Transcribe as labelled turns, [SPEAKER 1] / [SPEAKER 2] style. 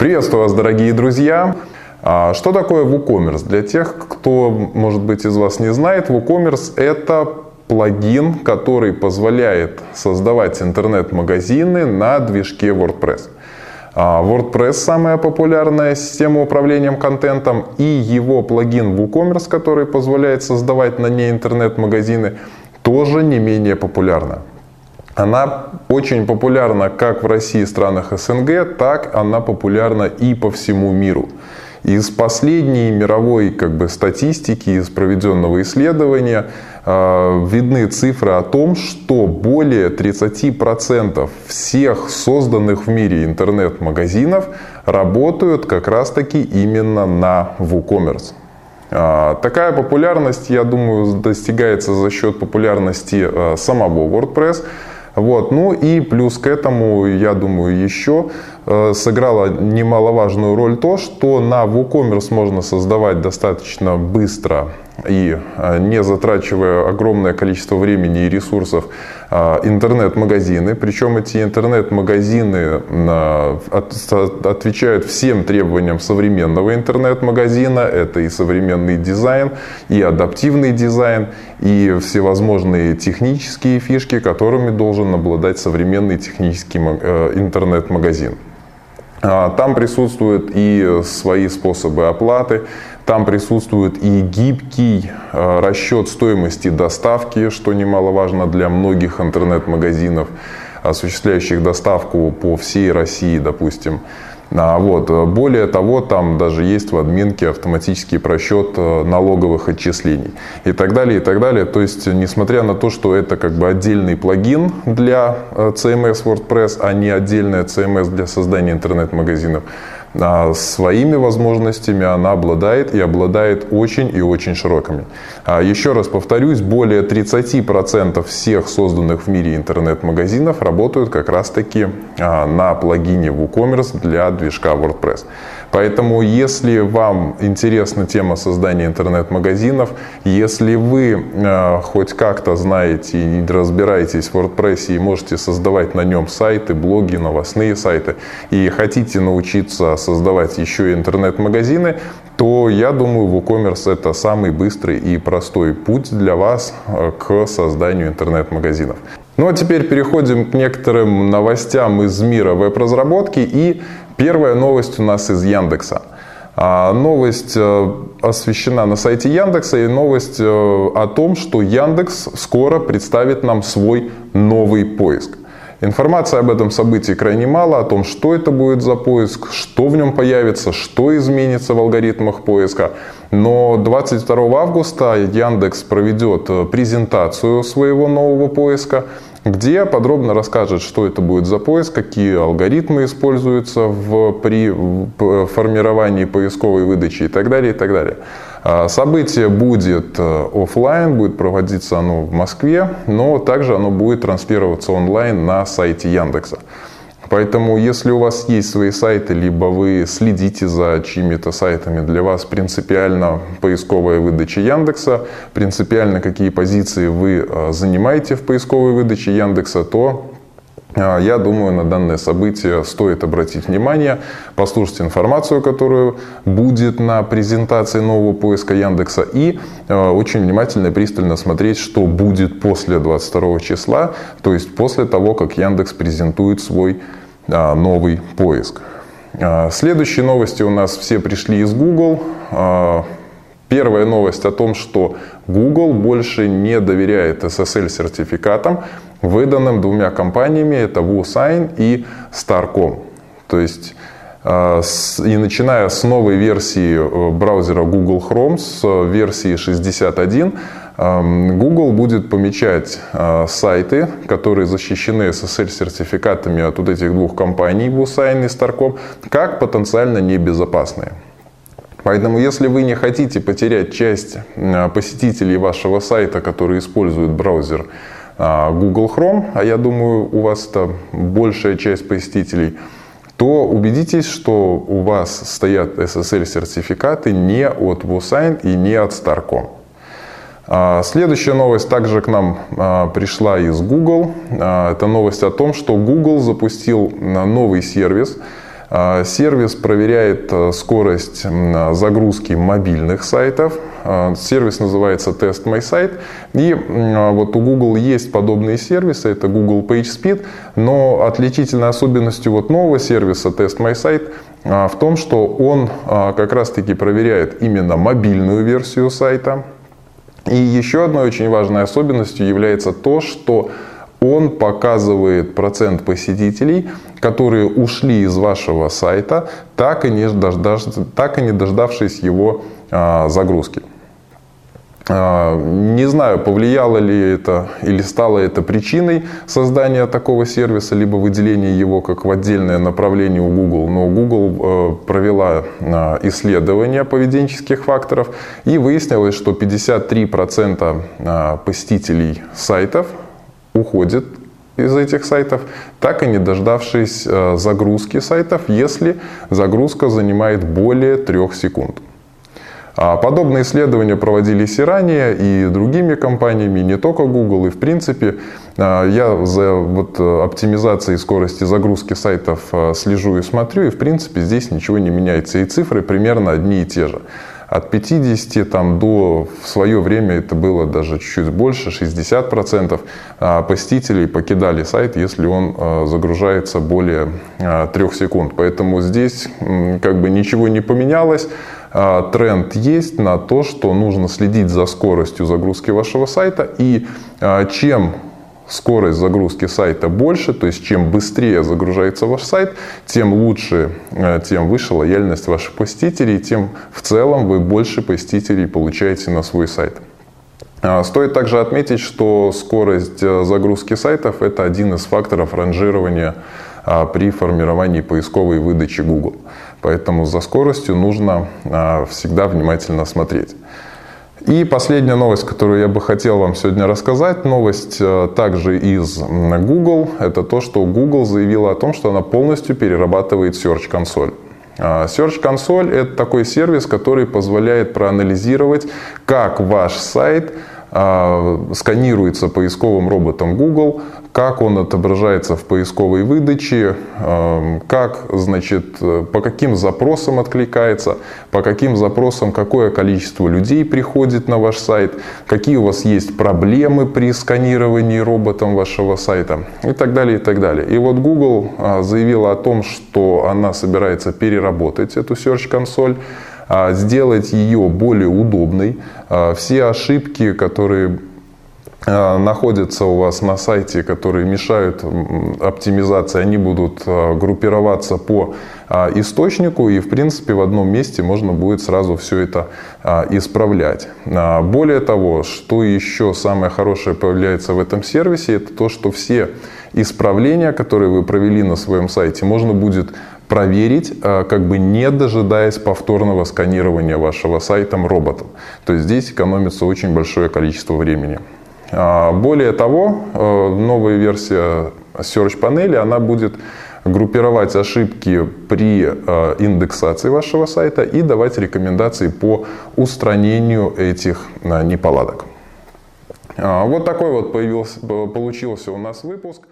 [SPEAKER 1] Приветствую вас, дорогие друзья! А, что такое WooCommerce? Для тех, кто, может быть, из вас не знает, WooCommerce – это плагин, который позволяет создавать интернет-магазины на движке WordPress. А, WordPress – самая популярная система управления контентом, и его плагин WooCommerce, который позволяет создавать на ней интернет-магазины, тоже не менее популярна. Она очень популярна как в России и странах СНГ, так она популярна и по всему миру. Из последней мировой как бы, статистики, из проведенного исследования э, видны цифры о том, что более 30% всех созданных в мире интернет-магазинов работают как раз-таки именно на WooCommerce. Э, такая популярность, я думаю, достигается за счет популярности э, самого WordPress, вот. Ну и плюс к этому, я думаю, еще э, сыграла немаловажную роль то, что на WooCommerce можно создавать достаточно быстро и э, не затрачивая огромное количество времени и ресурсов э, интернет-магазины. Причем эти интернет-магазины отвечают всем требованиям современного интернет-магазина. Это и современный дизайн, и адаптивный дизайн, и всевозможные технические фишки, которыми должен обладать современный технический интернет-магазин. А, там присутствуют и свои способы оплаты, там присутствует и гибкий э, расчет стоимости доставки, что немаловажно для многих интернет-магазинов, осуществляющих доставку по всей России, допустим. А вот. Более того, там даже есть в админке автоматический просчет э, налоговых отчислений и так далее, и так далее. То есть, несмотря на то, что это как бы отдельный плагин для CMS э, WordPress, а не отдельная CMS для создания интернет-магазинов, а своими возможностями она обладает и обладает очень и очень широкими. А еще раз повторюсь, более 30% всех созданных в мире интернет-магазинов работают как раз-таки а, на плагине WooCommerce для движка WordPress. Поэтому, если вам интересна тема создания интернет-магазинов, если вы э, хоть как-то знаете и разбираетесь в WordPress и можете создавать на нем сайты, блоги, новостные сайты, и хотите научиться создавать еще и интернет-магазины, то я думаю, WooCommerce это самый быстрый и простой путь для вас э, к созданию интернет-магазинов. Ну а теперь переходим к некоторым новостям из мира веб-разработки и Первая новость у нас из Яндекса. А, новость э, освещена на сайте Яндекса и новость э, о том, что Яндекс скоро представит нам свой новый поиск. Информации об этом событии крайне мало, о том, что это будет за поиск, что в нем появится, что изменится в алгоритмах поиска. Но 22 августа Яндекс проведет э, презентацию своего нового поиска где подробно расскажет, что это будет за поиск, какие алгоритмы используются в, при формировании поисковой выдачи и так далее, и так далее. А, событие будет э, офлайн, будет проводиться оно в Москве, но также оно будет транслироваться онлайн на сайте Яндекса. Поэтому, если у вас есть свои сайты, либо вы следите за чьими-то сайтами, для вас принципиально поисковая выдача Яндекса, принципиально какие позиции вы э, занимаете в поисковой выдаче Яндекса, то э, я думаю, на данное событие стоит обратить внимание, послушать информацию, которую будет на презентации нового поиска Яндекса и э, очень внимательно и пристально смотреть, что будет после 22 числа, то есть после того, как Яндекс презентует свой а, новый поиск. А, следующие новости у нас все пришли из Google. А, первая новость о том, что Google больше не доверяет SSL-сертификатам, выданным двумя компаниями, это WooSign и Starcom. То есть и начиная с новой версии э, браузера Google Chrome, с версии 61, Google будет помечать а, сайты, которые защищены SSL-сертификатами от вот этих двух компаний, WooSign и Starcom, как потенциально небезопасные. Поэтому, если вы не хотите потерять часть а, посетителей вашего сайта, которые используют браузер а, Google Chrome, а я думаю, у вас это большая часть посетителей, то убедитесь, что у вас стоят SSL-сертификаты не от WooSign и не от Starcom. А, следующая новость также к нам а, пришла из Google. А, это новость о том, что Google запустил новый сервис, Сервис проверяет скорость загрузки мобильных сайтов. Сервис называется Test My Site. И вот у Google есть подобные сервисы, это Google PageSpeed, но отличительной особенностью вот нового сервиса Test My Site в том, что он как раз-таки проверяет именно мобильную версию сайта, и еще одной очень важной особенностью является то, что он показывает процент посетителей, которые ушли из вашего сайта, так и не, дождав, так и не дождавшись его а, загрузки. А, не знаю, повлияло ли это или стало это причиной создания такого сервиса, либо выделения его как в отдельное направление у Google. Но Google э, провела а, исследование поведенческих факторов и выяснилось, что 53% а, посетителей сайтов уходят из этих сайтов, так и не дождавшись загрузки сайтов, если загрузка занимает более 3 секунд. А подобные исследования проводились и ранее, и другими компаниями, не только Google. И в принципе а, я за вот э, оптимизацией скорости загрузки сайтов э, слежу и смотрю, и в принципе здесь ничего не меняется. И цифры примерно одни и те же. От 50 там, до в свое время это было даже чуть-чуть больше, 60% а, посетителей покидали сайт, если он э, загружается более 3 секунд. Поэтому здесь как бы ничего не поменялось. А, тренд есть на то, что нужно следить за скоростью загрузки вашего сайта. И а, чем скорость загрузки сайта больше, то есть чем быстрее загружается ваш сайт, тем лучше, а, тем выше лояльность ваших посетителей, тем в целом вы больше посетителей получаете на свой сайт. Стоит также отметить, что скорость загрузки сайтов – это один из факторов ранжирования при формировании поисковой выдачи Google. Поэтому за скоростью нужно а, всегда внимательно смотреть. И последняя новость, которую я бы хотел вам сегодня рассказать, новость а, также из Google, это то, что Google заявила о том, что она полностью перерабатывает Search консоль. А, Search консоль это такой сервис, который позволяет проанализировать, как ваш сайт сканируется поисковым роботом Google, как он отображается в поисковой выдаче, эм, как, значит, по каким запросам откликается, по каким запросам какое количество людей приходит на ваш сайт, какие у вас есть проблемы при сканировании роботом вашего сайта и так далее, и так далее. И вот Google а, заявила о том, что она собирается переработать эту Search консоль, а, сделать ее более удобной. Все ошибки, которые Э, находятся у вас на сайте, которые мешают оптимизации, они будут э, группироваться по э, источнику, и в принципе в одном месте можно будет сразу все это исправлять. Более того, что еще самое хорошее появляется в этом сервисе, это то, что все исправления, которые вы провели на своем сайте, можно будет проверить, как бы не дожидаясь повторного сканирования вашего сайта роботом. То есть здесь экономится очень большое количество времени. А, более того, э, новая версия Search панели, она будет группировать ошибки при э, индексации вашего сайта и давать рекомендации по устранению этих э, неполадок. А, вот такой вот появился, получился у нас выпуск.